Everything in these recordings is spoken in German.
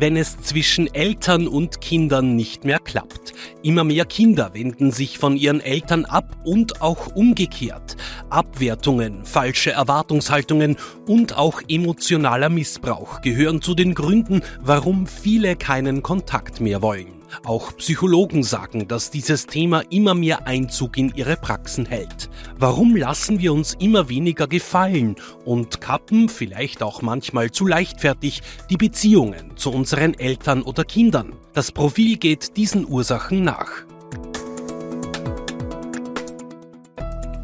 wenn es zwischen Eltern und Kindern nicht mehr klappt. Immer mehr Kinder wenden sich von ihren Eltern ab und auch umgekehrt. Abwertungen, falsche Erwartungshaltungen und auch emotionaler Missbrauch gehören zu den Gründen, warum viele keinen Kontakt mehr wollen. Auch Psychologen sagen, dass dieses Thema immer mehr Einzug in ihre Praxen hält. Warum lassen wir uns immer weniger gefallen und kappen, vielleicht auch manchmal zu leichtfertig, die Beziehungen zu unseren Eltern oder Kindern? Das Profil geht diesen Ursachen nach.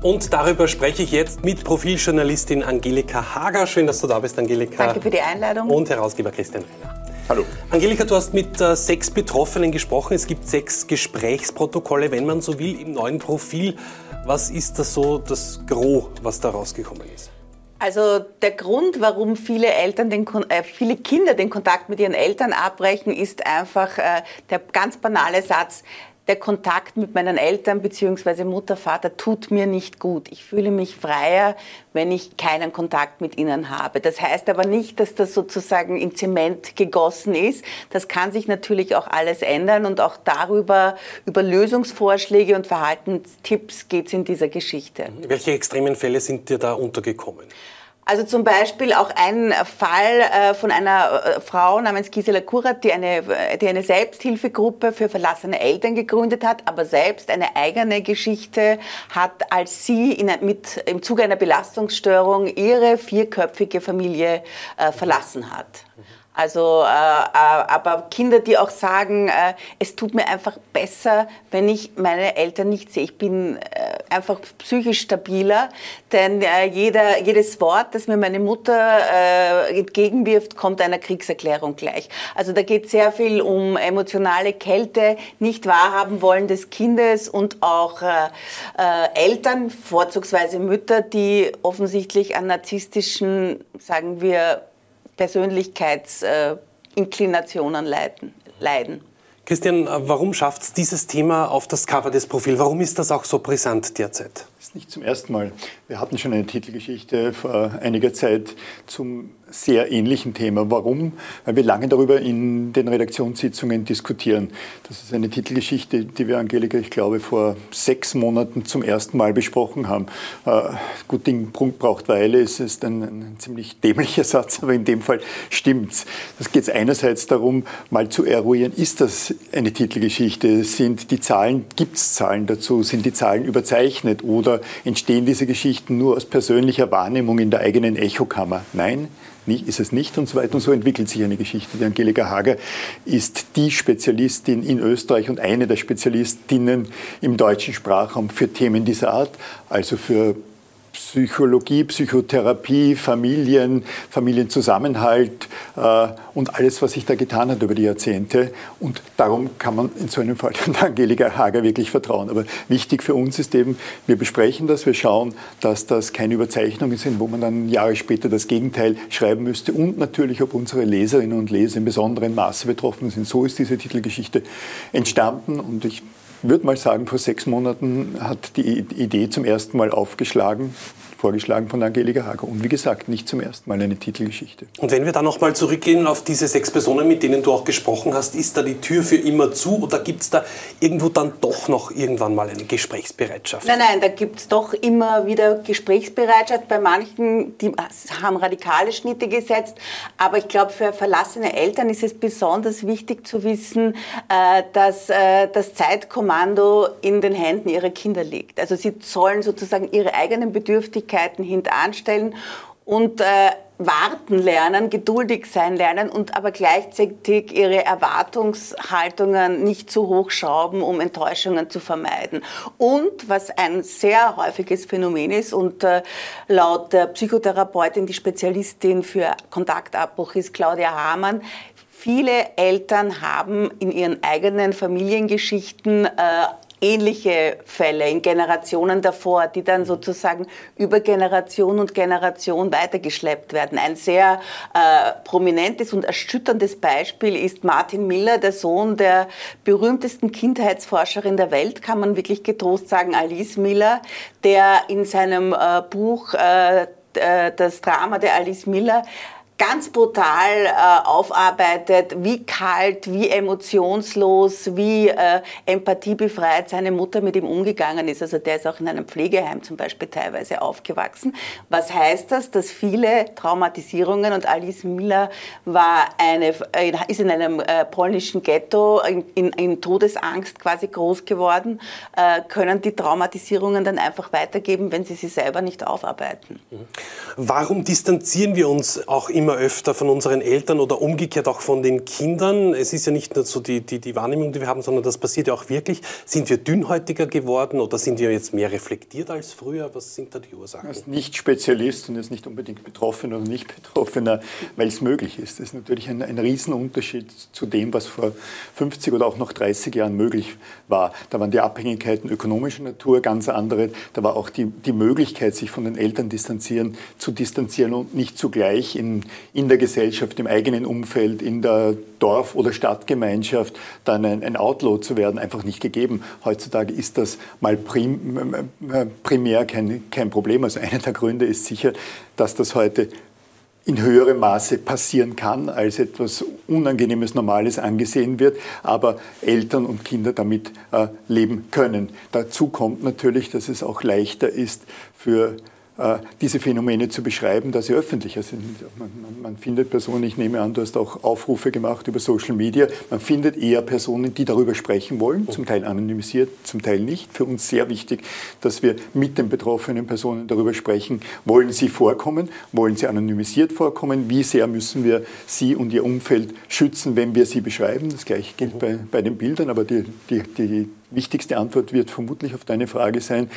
Und darüber spreche ich jetzt mit Profiljournalistin Angelika Hager. Schön, dass du da bist, Angelika. Danke für die Einladung. Und Herausgeber Christian Reiner. Hallo. Angelika, du hast mit äh, sechs Betroffenen gesprochen. Es gibt sechs Gesprächsprotokolle, wenn man so will, im neuen Profil. Was ist das so das Gros, was da rausgekommen ist? Also der Grund, warum viele Eltern den, äh, viele Kinder den Kontakt mit ihren Eltern abbrechen, ist einfach äh, der ganz banale Satz, der Kontakt mit meinen Eltern bzw. Mutter, Vater tut mir nicht gut. Ich fühle mich freier, wenn ich keinen Kontakt mit ihnen habe. Das heißt aber nicht, dass das sozusagen in Zement gegossen ist. Das kann sich natürlich auch alles ändern und auch darüber, über Lösungsvorschläge und Verhaltenstipps geht es in dieser Geschichte. Welche extremen Fälle sind dir da untergekommen? Also zum Beispiel auch ein Fall äh, von einer äh, Frau namens Gisela Kurat, die eine, die eine Selbsthilfegruppe für verlassene Eltern gegründet hat, aber selbst eine eigene Geschichte hat, als sie in, mit, im Zuge einer Belastungsstörung ihre vierköpfige Familie äh, verlassen hat. Also, äh, äh, aber Kinder, die auch sagen, äh, es tut mir einfach besser, wenn ich meine Eltern nicht sehe. Ich bin äh, einfach psychisch stabiler, denn äh, jeder, jedes Wort, das mir meine Mutter äh, entgegenwirft, kommt einer Kriegserklärung gleich. Also da geht sehr viel um emotionale Kälte, nicht wahrhaben wollen des Kindes und auch Eltern, vorzugsweise Mütter, die offensichtlich an narzisstischen, sagen wir, Persönlichkeitsinclinationen leiden. leiden. Christian, warum schafft es dieses Thema auf das Cover des Profils? Warum ist das auch so brisant derzeit? Das ist nicht zum ersten Mal. Wir hatten schon eine Titelgeschichte vor einiger Zeit zum sehr ähnlichen Thema. Warum? Weil wir lange darüber in den Redaktionssitzungen diskutieren. Das ist eine Titelgeschichte, die wir, Angelika, ich glaube, vor sechs Monaten zum ersten Mal besprochen haben. Äh, gut Ding braucht Weile, es ist ein, ein, ziemlich dämlicher Satz, aber in dem Fall stimmt's. Das geht einerseits darum, mal zu eruieren, ist das eine Titelgeschichte? Sind die Zahlen, gibt es Zahlen dazu? Sind die Zahlen überzeichnet oder entstehen diese Geschichten nur aus persönlicher Wahrnehmung in der eigenen Echokammer? Nein, ist es nicht und so weiter. Und so entwickelt sich eine Geschichte. Die Angelika Hager ist die Spezialistin in Österreich und eine der Spezialistinnen im deutschen Sprachraum für Themen dieser Art, also für Psychologie, Psychotherapie, Familien, Familienzusammenhalt äh, und alles, was sich da getan hat über die Jahrzehnte. Und darum kann man in so einem Fall Angelika Hager wirklich vertrauen. Aber wichtig für uns ist eben, wir besprechen das, wir schauen, dass das keine Überzeichnungen sind, wo man dann Jahre später das Gegenteil schreiben müsste und natürlich, ob unsere Leserinnen und Leser in besonderem Maße betroffen sind. So ist diese Titelgeschichte entstanden und ich würde mal sagen, vor sechs Monaten hat die Idee zum ersten Mal aufgeschlagen vorgeschlagen von Angelika Hager. Und wie gesagt, nicht zum ersten Mal eine Titelgeschichte. Und wenn wir dann nochmal zurückgehen auf diese sechs Personen, mit denen du auch gesprochen hast, ist da die Tür für immer zu oder gibt es da irgendwo dann doch noch irgendwann mal eine Gesprächsbereitschaft? Nein, nein, da gibt es doch immer wieder Gesprächsbereitschaft. Bei manchen, die haben radikale Schnitte gesetzt. Aber ich glaube, für verlassene Eltern ist es besonders wichtig zu wissen, äh, dass äh, das Zeitkommando in den Händen ihrer Kinder liegt. Also sie sollen sozusagen ihre eigenen Bedürftigkeiten hintanstellen und äh, warten lernen, geduldig sein lernen und aber gleichzeitig ihre Erwartungshaltungen nicht zu hoch schrauben, um Enttäuschungen zu vermeiden. Und was ein sehr häufiges Phänomen ist und äh, laut der Psychotherapeutin, die Spezialistin für Kontaktabbruch ist, Claudia Hamann, Viele Eltern haben in ihren eigenen Familiengeschichten äh, ähnliche Fälle in Generationen davor, die dann sozusagen über Generation und Generation weitergeschleppt werden. Ein sehr äh, prominentes und erschütterndes Beispiel ist Martin Miller, der Sohn der berühmtesten Kindheitsforscherin der Welt, kann man wirklich getrost sagen, Alice Miller, der in seinem äh, Buch äh, äh Das Drama der Alice Miller ganz brutal äh, aufarbeitet, wie kalt, wie emotionslos, wie äh, empathiebefreit seine Mutter mit ihm umgegangen ist. Also der ist auch in einem Pflegeheim zum Beispiel teilweise aufgewachsen. Was heißt das? Dass viele Traumatisierungen und Alice Miller war eine, äh, ist in einem äh, polnischen Ghetto in, in, in, Todesangst quasi groß geworden, äh, können die Traumatisierungen dann einfach weitergeben, wenn sie sie selber nicht aufarbeiten. Warum distanzieren wir uns auch immer immer öfter von unseren Eltern oder umgekehrt auch von den Kindern. Es ist ja nicht nur so die, die, die Wahrnehmung, die wir haben, sondern das passiert ja auch wirklich. Sind wir dünnhäutiger geworden oder sind wir jetzt mehr reflektiert als früher? Was sind da die Ursachen? Als nicht Spezialist und jetzt nicht unbedingt Betroffener oder nicht Betroffener, weil es möglich ist. Das ist natürlich ein, ein Riesenunterschied zu dem, was vor 50 oder auch noch 30 Jahren möglich war. Da waren die Abhängigkeiten ökonomischer Natur ganz andere. Da war auch die, die Möglichkeit, sich von den Eltern distanzieren, zu distanzieren und nicht zugleich in in der Gesellschaft, im eigenen Umfeld, in der Dorf- oder Stadtgemeinschaft dann ein, ein Outlaw zu werden, einfach nicht gegeben. Heutzutage ist das mal prim, äh, primär kein, kein Problem. Also einer der Gründe ist sicher, dass das heute in höherem Maße passieren kann, als etwas Unangenehmes, Normales angesehen wird, aber Eltern und Kinder damit äh, leben können. Dazu kommt natürlich, dass es auch leichter ist für äh, diese Phänomene zu beschreiben, dass sie öffentlicher sind. Man, man, man, findet Personen, ich nehme an, du hast auch Aufrufe gemacht über Social Media, man findet eher Personen, die darüber sprechen wollen, zum Teil anonymisiert, zum Teil nicht. Für uns sehr wichtig, dass wir mit den betroffenen Personen darüber sprechen, wollen sie vorkommen, wollen sie anonymisiert vorkommen, wie sehr müssen wir sie und ihr Umfeld schützen, wenn wir sie beschreiben. Das gleiche gilt mhm. bei, bei den Bildern, aber die, die, die wichtigste Antwort wird vermutlich auf deine Frage sein,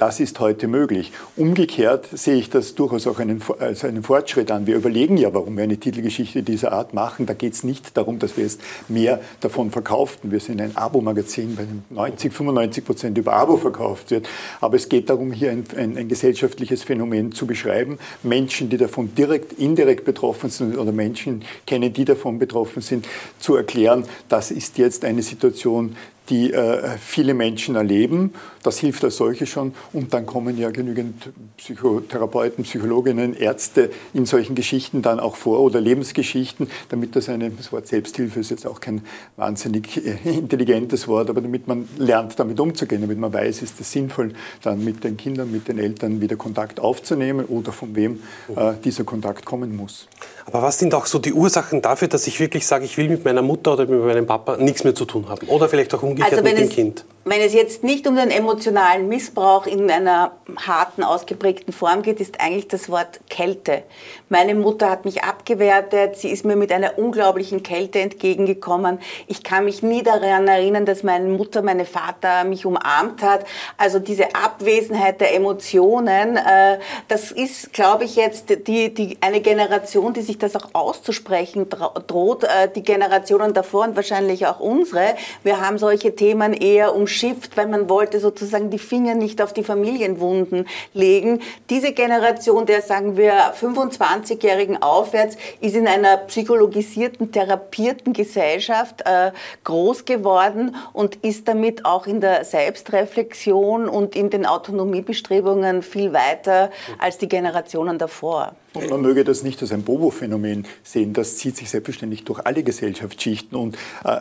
das ist heute möglich. Umgekehrt sehe ich das durchaus auch einen, als einen Fortschritt an. Wir überlegen ja, warum wir eine Titelgeschichte dieser Art machen. Da geht es nicht darum, dass wir jetzt mehr davon verkauften. Wir sind ein Abo-Magazin, bei dem 90, 95 Prozent über Abo verkauft wird. Aber es geht darum, hier ein, ein, ein gesellschaftliches Phänomen zu beschreiben. Menschen, die davon direkt, indirekt betroffen sind oder Menschen kennen, die davon betroffen sind, zu erklären, das ist jetzt eine Situation, die äh, viele Menschen erleben. Das hilft als solche schon. Und dann kommen ja genügend Psychotherapeuten, Psychologinnen, Ärzte in solchen Geschichten dann auch vor oder Lebensgeschichten, damit das eine, das Wort Selbsthilfe ist jetzt auch kein wahnsinnig äh, intelligentes Wort, aber damit man lernt, damit umzugehen, damit man weiß, ist es sinnvoll, dann mit den Kindern, mit den Eltern wieder Kontakt aufzunehmen oder von wem äh, dieser Kontakt kommen muss. Aber was sind auch so die Ursachen dafür, dass ich wirklich sage, ich will mit meiner Mutter oder mit meinem Papa nichts mehr zu tun haben? Oder vielleicht auch umgekehrt also mit dem Kind? Wenn es jetzt nicht um den emotionalen Missbrauch in einer harten, ausgeprägten Form geht, ist eigentlich das Wort Kälte. Meine Mutter hat mich abgewertet, sie ist mir mit einer unglaublichen Kälte entgegengekommen. Ich kann mich nie daran erinnern, dass meine Mutter, meine Vater mich umarmt hat. Also diese Abwesenheit der Emotionen, äh, das ist, glaube ich, jetzt die, die, eine Generation, die sich das auch auszusprechen droht. Äh, die Generationen davor und wahrscheinlich auch unsere. Wir haben solche Themen eher um umschifft, weil man wollte sozusagen die Finger nicht auf die Familienwunden legen. Diese Generation der, sagen wir, 25-Jährigen aufwärts, ist in einer psychologisierten, therapierten Gesellschaft äh, groß geworden und ist damit auch in der Selbstreflexion und in den Autonomiebestrebungen viel weiter als die Generationen davor. Und man möge das nicht als ein Bobo-Phänomen sehen. Das zieht sich selbstverständlich durch alle Gesellschaftsschichten und äh,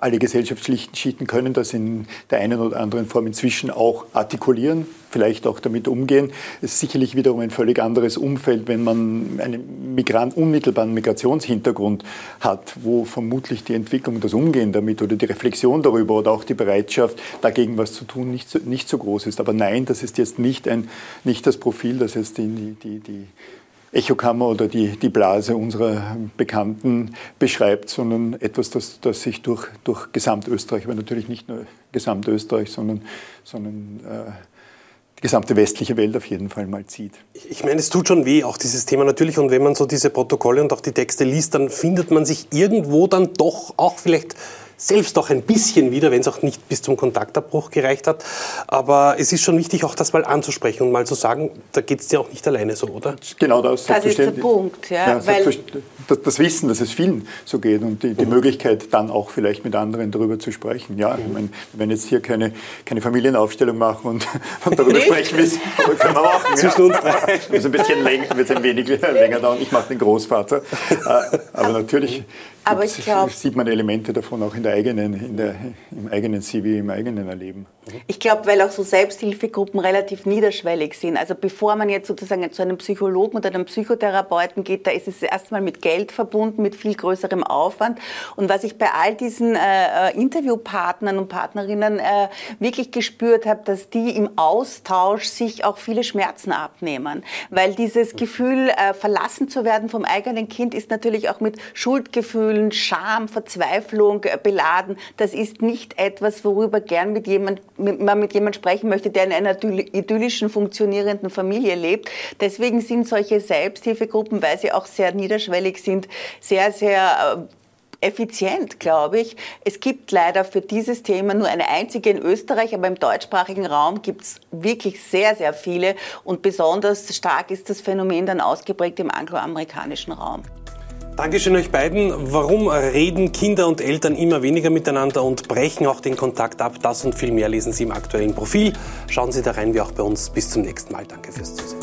alle Gesellschaftsschichten können das in der einen oder anderen Form inzwischen auch artikulieren, vielleicht auch damit umgehen. Es ist sicherlich wiederum ein völlig anderes Umfeld, wenn man einen Migrant, unmittelbaren Migrationshintergrund hat, wo vermutlich die Entwicklung, das Umgehen damit oder die Reflexion darüber oder auch die Bereitschaft, dagegen was zu tun, nicht so, nicht so groß ist. Aber nein, das ist jetzt nicht, ein, nicht das Profil, das jetzt die, die, die Echokammer oder die, die Blase unserer Bekannten beschreibt, sondern etwas, das, das sich durch, durch Gesamtösterreich, aber natürlich nicht nur Gesamtösterreich, sondern, sondern äh, die gesamte westliche Welt auf jeden Fall mal zieht. Ich meine, es tut schon weh, auch dieses Thema natürlich. Und wenn man so diese Protokolle und auch die Texte liest, dann findet man sich irgendwo dann doch auch vielleicht selbst auch ein bisschen wieder, wenn es auch nicht bis zum Kontaktabbruch gereicht hat. Aber es ist schon wichtig, auch das mal anzusprechen und mal zu sagen, da geht es dir auch nicht alleine so, oder? Genau das. Das ist der Punkt. Ja, ja weil das, das, Wissen, dass es vielen so geht und die, die mhm. Möglichkeit, dann auch vielleicht mit anderen darüber zu sprechen. Ja, mhm. ich meine, wenn jetzt hier keine, keine Familienaufstellung machen und, und darüber sprechen, können wir machen. Zwischen uns drei. Ist ein bisschen länger, wird ein wenig länger dauern. Ich mache den Großvater. Äh, aber natürlich aber ich glaub, sieht man Elemente davon auch in der eigenen, in der, im eigenen CV, im eigenen Erleben. Ich glaube, weil auch so Selbsthilfegruppen relativ niederschwellig sind. Also bevor man jetzt sozusagen zu einem Psychologen oder einem Psychotherapeuten geht, da ist es erstmal mit Geld verbunden, mit viel größerem Aufwand. Und was ich bei all diesen äh, äh Interviewpartnern und Partnerinnen äh, wirklich gespürt habe, dass die im Austausch sich auch viele Schmerzen abnehmen. Weil dieses Gefühl, äh, verlassen zu werden vom eigenen Kind, ist natürlich auch mit Schuldgefühlen Gefühlen, Scham, Verzweiflung äh, beladen. Das ist nicht etwas, worüber gern mit jemand, man mit jemandem sprechen möchte, der in einer idyllischen, funktionierenden Familie lebt. Deswegen sind solche Selbsthilfegruppen, weil sie auch sehr niederschwellig sind, sehr, sehr äh, effizient, glaube ich. Es gibt leider für dieses Thema nur eine einzige in Österreich, aber im deutschsprachigen Raum gibt es wirklich sehr, sehr viele und besonders stark ist das Phänomen dann ausgeprägt im angloamerikanischen Raum. Dankeschön euch beiden. Warum reden Kinder und Eltern immer weniger miteinander und brechen auch den Kontakt ab? Das und viel mehr lesen Sie im aktuellen Profil. Schauen Sie da rein, wie auch bei uns. Bis zum nächsten Mal. Danke fürs Zusehen.